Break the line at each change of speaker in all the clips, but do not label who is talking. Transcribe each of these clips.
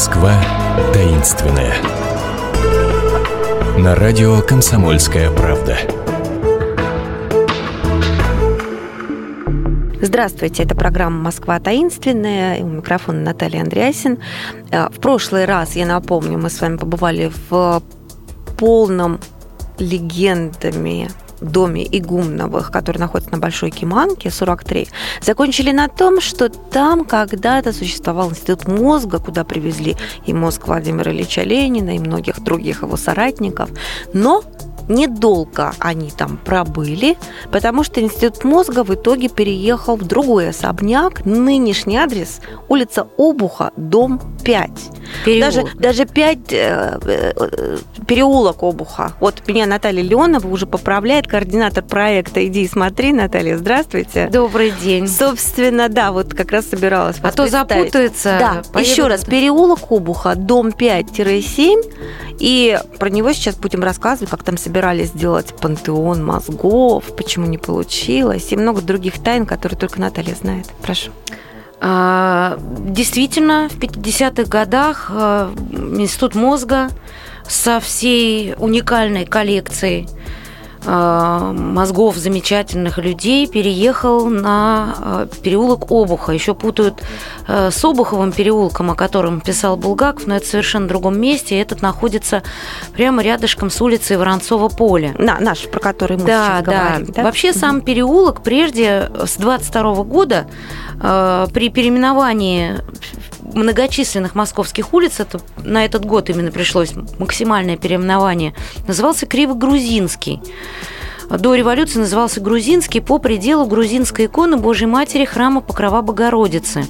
Москва таинственная. На радио Комсомольская правда.
Здравствуйте, это программа «Москва таинственная». У микрофона Наталья Андреасин. Э, в прошлый раз, я напомню, мы с вами побывали в полном легендами доме Игумновых, который находится на Большой Киманке, 43, закончили на том, что там когда-то существовал институт мозга, куда привезли и мозг Владимира Ильича Ленина, и многих других его соратников. Но Недолго они там пробыли, потому что Институт мозга в итоге переехал в другой особняк. Нынешний адрес – улица Обуха, дом 5. Даже, даже 5 э, э, переулок Обуха. Вот меня Наталья Леонова уже поправляет, координатор проекта «Иди и смотри». Наталья, здравствуйте.
Добрый день.
Собственно, да, вот как раз собиралась
А то запутается.
Да, поеду... еще раз, переулок Обуха, дом 5-7. И про него сейчас будем рассказывать, как там собирались сделать пантеон мозгов, почему не получилось, и много других тайн, которые только Наталья знает. Прошу.
А, действительно, в 50-х годах э, Институт мозга со всей уникальной коллекцией мозгов замечательных людей переехал на э, переулок Обуха. Еще путают э, с Обуховым переулком, о котором писал Булгаков, но это совершенно в другом месте. Этот находится прямо рядышком с улицей Воронцова поля.
На, наш, про который мы
да,
сейчас
да.
говорим. Да?
Вообще сам переулок прежде, с 22 года, при переименовании многочисленных московских улиц, это на этот год именно пришлось максимальное переименование, назывался Криво-Грузинский до революции назывался Грузинский по пределу грузинской иконы Божьей Матери храма Покрова Богородицы.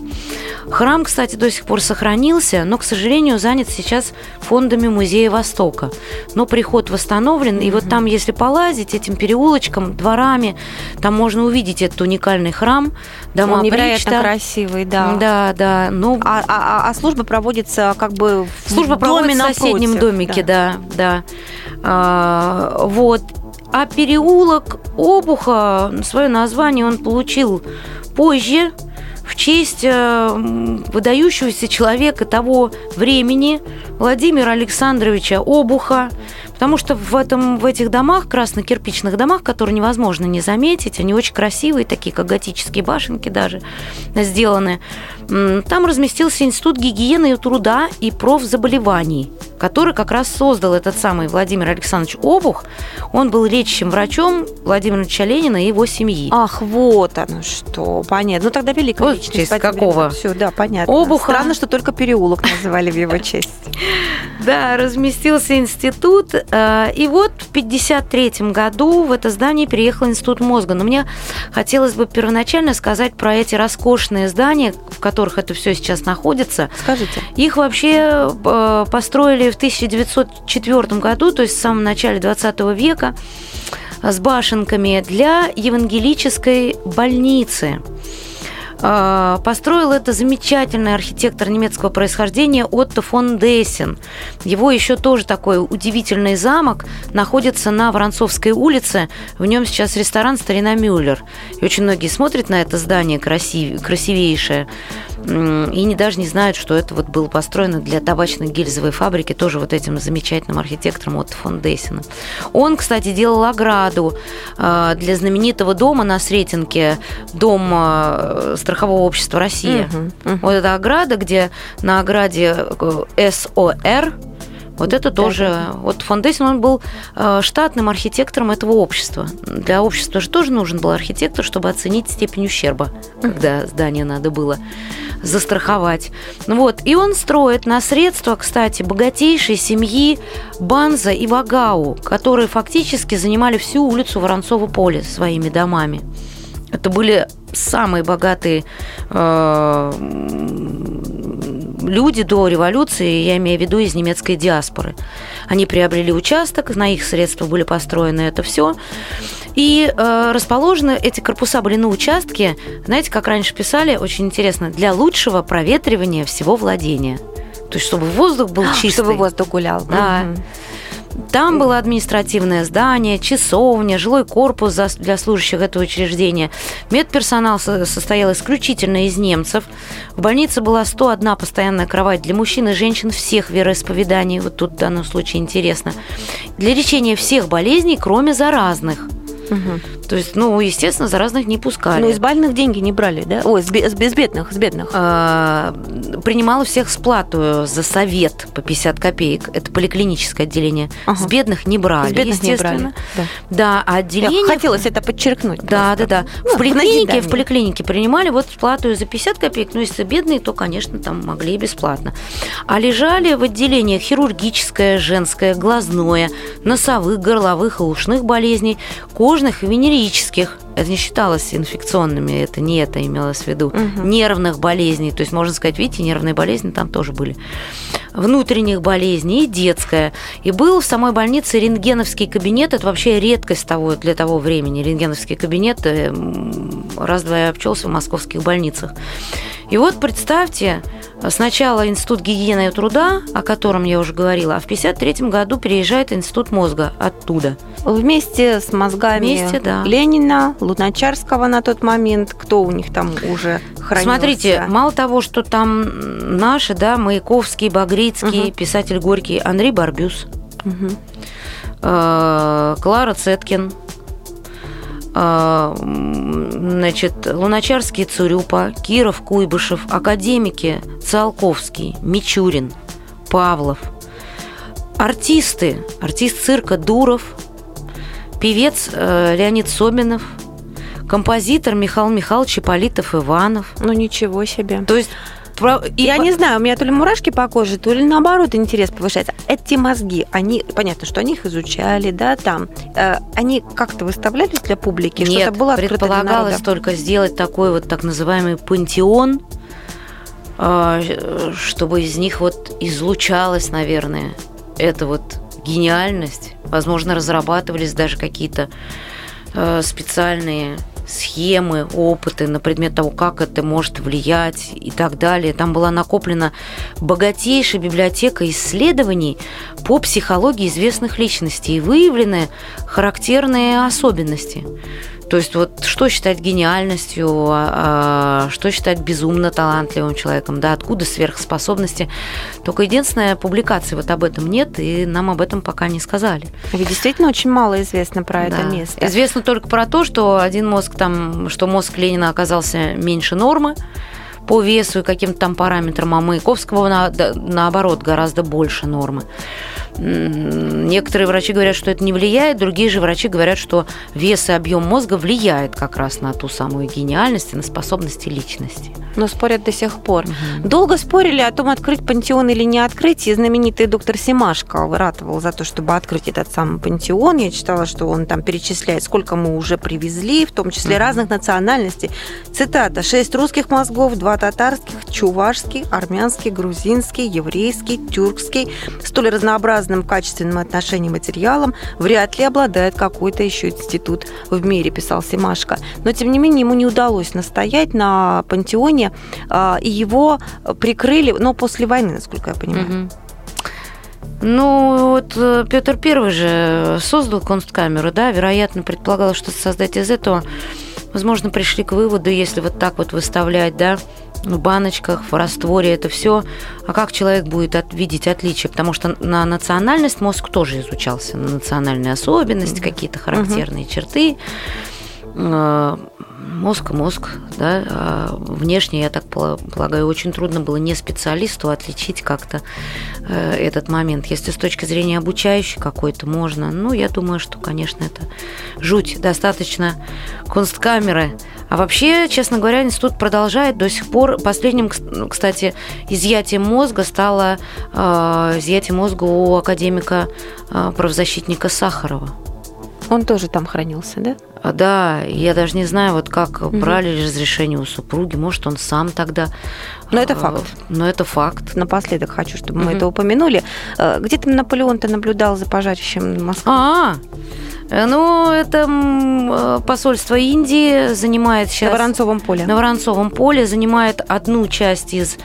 Храм, кстати, до сих пор сохранился, но, к сожалению, занят сейчас фондами Музея Востока. Но приход восстановлен, и вот там, если полазить этим переулочком, дворами, там можно увидеть этот уникальный храм,
дома Он невероятно Причта. красивый, да.
Да, да.
Ну, а, а, а служба проводится как бы
в служба доме в соседнем домике, да, да. да. А, вот. А переулок Обуха, свое название он получил позже, в честь э, выдающегося человека того времени Владимира Александровича Обуха, потому что в, этом, в этих домах, красно-кирпичных домах, которые невозможно не заметить, они очень красивые, такие как готические башенки даже сделаны, там разместился Институт гигиены и труда и профзаболеваний, который как раз создал этот самый Владимир Александрович Обух. Он был лечащим врачом Владимира Ильича Ленина и его семьи.
Ах, вот оно что, понятно. Ну тогда великая вот личность.
честь какого?
Все, да, понятно.
Обуха.
Странно, что только переулок называли в его честь.
Да, разместился институт. Э, и вот в 1953 году в это здание переехал Институт мозга. Но мне хотелось бы первоначально сказать про эти роскошные здания, в которых это все сейчас находится.
Скажите.
Их вообще э, построили в 1904 году, то есть в самом начале 20 века, с башенками для евангелической больницы. А, построил это замечательный архитектор немецкого происхождения Отто фон Дессен. Его еще тоже такой удивительный замок находится на Воронцовской улице. В нем сейчас ресторан «Старина Мюллер». И очень многие смотрят на это здание красив... красивейшее и не, даже не знают, что это вот было построено для табачной гильзовой фабрики, тоже вот этим замечательным архитектором Отто фон Дессена. Он, кстати, делал ограду а, для знаменитого дома на Сретенке, дом а, страхового общества Россия. Угу, угу. Вот эта ограда, где на ограде э, СОР вот это тоже... Да. Вот Фондейсон, он был э, штатным архитектором этого общества. Для общества же тоже нужен был архитектор, чтобы оценить степень ущерба, когда здание надо было застраховать. Ну вот. И он строит на средства, кстати, богатейшей семьи Банза и Вагау, которые фактически занимали всю улицу Воронцова поле своими домами. Это были самые богатые э, люди до революции, я имею в виду из немецкой диаспоры. Они приобрели участок, на их средства были построены это все. И э, расположены эти корпуса были на участке, знаете, как раньше писали, очень интересно, для лучшего проветривания всего владения. То есть, чтобы воздух был чистый.
Чтобы воздух гулял.
Да. Там было административное здание, часовня, жилой корпус для служащих этого учреждения. Медперсонал состоял исключительно из немцев. В больнице была 101 постоянная кровать для мужчин и женщин всех вероисповеданий. Вот тут в данном случае интересно. Для лечения всех болезней, кроме заразных. Угу. То есть, ну, естественно, заразных не пускали. Ну,
из больных деньги не брали, да? Ой, с, с, с бедных, с бедных. А,
принимала всех сплату за совет по 50 копеек. Это поликлиническое отделение. Ага. С бедных не брали, с бедных естественно. Не брали. Да. да, а отделение...
Я хотелось это подчеркнуть.
Да, просто. да, да. Ну, в поликлинике, в поликлинике принимали вот плату за 50 копеек. Ну, если бедные, то, конечно, там могли и бесплатно. А лежали в отделениях хирургическое, женское, глазное, носовых, горловых и ушных болезней, кожных и венерических исторических. Это не считалось инфекционными, это не это имелось в виду. Угу. Нервных болезней. То есть, можно сказать, видите, нервные болезни там тоже были. Внутренних болезней и детская. И был в самой больнице рентгеновский кабинет. Это вообще редкость того, для того времени. Рентгеновский кабинет э, раз-два я обчелся в московских больницах. И вот представьте, сначала Институт гигиены и труда, о котором я уже говорила, а в 1953 году переезжает Институт мозга оттуда.
Вместе с мозгами Вместе, да. Ленина, Луначарского на тот момент, кто у них там уже хранился?
Смотрите, мало того, что там наши, да, Маяковский, Багрицкий, угу. писатель Горький, Андрей Барбюс, угу. Клара Цеткин, а, значит, Луначарский Цурюпа, Киров Куйбышев, академики Циолковский, Мичурин, Павлов, артисты, артист цирка Дуров, певец э, Леонид Собинов, композитор Михаил Михайлович Ипполитов Иванов.
Ну ничего себе.
То есть
и я по... не знаю, у меня то ли мурашки по коже, то ли наоборот интерес повышается. Эти мозги, они, понятно, что они их изучали, да, там, э, они как-то выставлялись для публики?
Нет, что-то было предполагалось только сделать такой вот так называемый пантеон, э, чтобы из них вот излучалась, наверное, эта вот гениальность. Возможно, разрабатывались даже какие-то э, специальные схемы, опыты на предмет того, как это может влиять и так далее. Там была накоплена богатейшая библиотека исследований по психологии известных личностей и выявлены характерные особенности. То есть вот что считать гениальностью, а, а, что считать безумно талантливым человеком, да, откуда сверхспособности. Только единственная публикация вот об этом нет, и нам об этом пока не сказали.
Ведь действительно очень мало известно про да. это место.
Известно только про то, что один мозг там, что мозг Ленина оказался меньше нормы, по весу и каким-то там параметрам, а Маяковского на, наоборот гораздо больше нормы. Некоторые врачи говорят, что это не влияет, другие же врачи говорят, что вес и объем мозга влияет как раз на ту самую гениальность и на способности личности.
Но спорят до сих пор. Угу. Долго спорили о том, открыть пантеон или не открыть, и знаменитый доктор Семашко ратовал за то, чтобы открыть этот самый пантеон. Я читала, что он там перечисляет, сколько мы уже привезли, в том числе угу. разных национальностей. Цитата. «Шесть русских мозгов, два татарских, чувашский, армянский, грузинский, еврейский, тюркский. Столь разнообразный разным качественным отношением материалам вряд ли обладает какой-то еще институт в мире, писал Семашко. Но, тем не менее, ему не удалось настоять на пантеоне, а, и его прикрыли, но после войны, насколько я понимаю.
Ну, вот э, Петр Первый же создал консткамеру, да, вероятно, предполагал, что создать из этого, возможно, пришли к выводу, если вот так вот выставлять, да, в баночках, в растворе, это все. А как человек будет от, видеть отличия? Потому что на национальность мозг тоже изучался, на национальные особенности, какие-то характерные угу. черты. Мозг мозг, да, а внешне, я так полагаю, очень трудно было не специалисту отличить как-то э, этот момент. Если с точки зрения обучающей какой-то можно, ну, я думаю, что, конечно, это жуть. Достаточно кунсткамеры. А вообще, честно говоря, институт продолжает до сих пор. Последним, ну, кстати, изъятием мозга стало э, изъятие мозга у академика э, правозащитника Сахарова.
Он тоже там хранился, да?
А, да, я даже не знаю, вот как угу. брали разрешение у супруги, может, он сам тогда.
Но это а, факт.
Но это факт.
Напоследок хочу, чтобы угу. мы это упомянули. Э, где там Наполеон-то наблюдал за пожарищем Москвы?
А, Э, ну, это э, посольство Индии занимает сейчас...
На Воронцовом поле.
На Воронцовом поле занимает одну часть из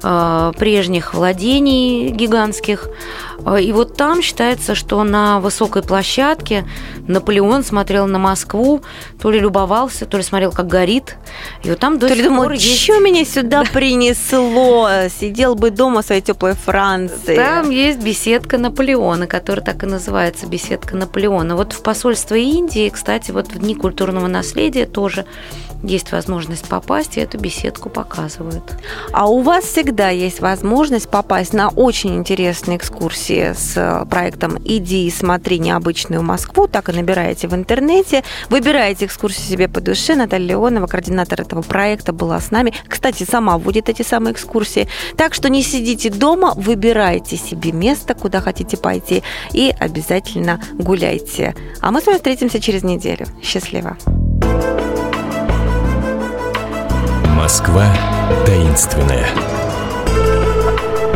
прежних владений гигантских. Э, и вот там считается, что на высокой площадке Наполеон смотрел на Москву, то ли любовался, то ли смотрел, как горит. И вот там до
то
сих
думал,
пор есть...
что меня сюда принесло? Сидел бы дома в своей теплой Франции.
Там есть беседка Наполеона, которая так и называется, беседка Наполеона. Вот в посольство Индии, кстати, вот в Дни культурного наследия тоже есть возможность попасть, и эту беседку показывают.
А у вас всегда есть возможность попасть на очень интересные экскурсии с э, проектом «Иди и смотри необычную Москву», так и набираете в интернете, выбираете экскурсию себе по душе. Наталья Леонова, координатор этого проекта, была с нами. Кстати, сама вводит эти самые экскурсии. Так что не сидите дома, выбирайте себе место, куда хотите пойти, и обязательно гуляйте. А мы с вами встретимся через неделю. Счастливо!
Москва таинственная.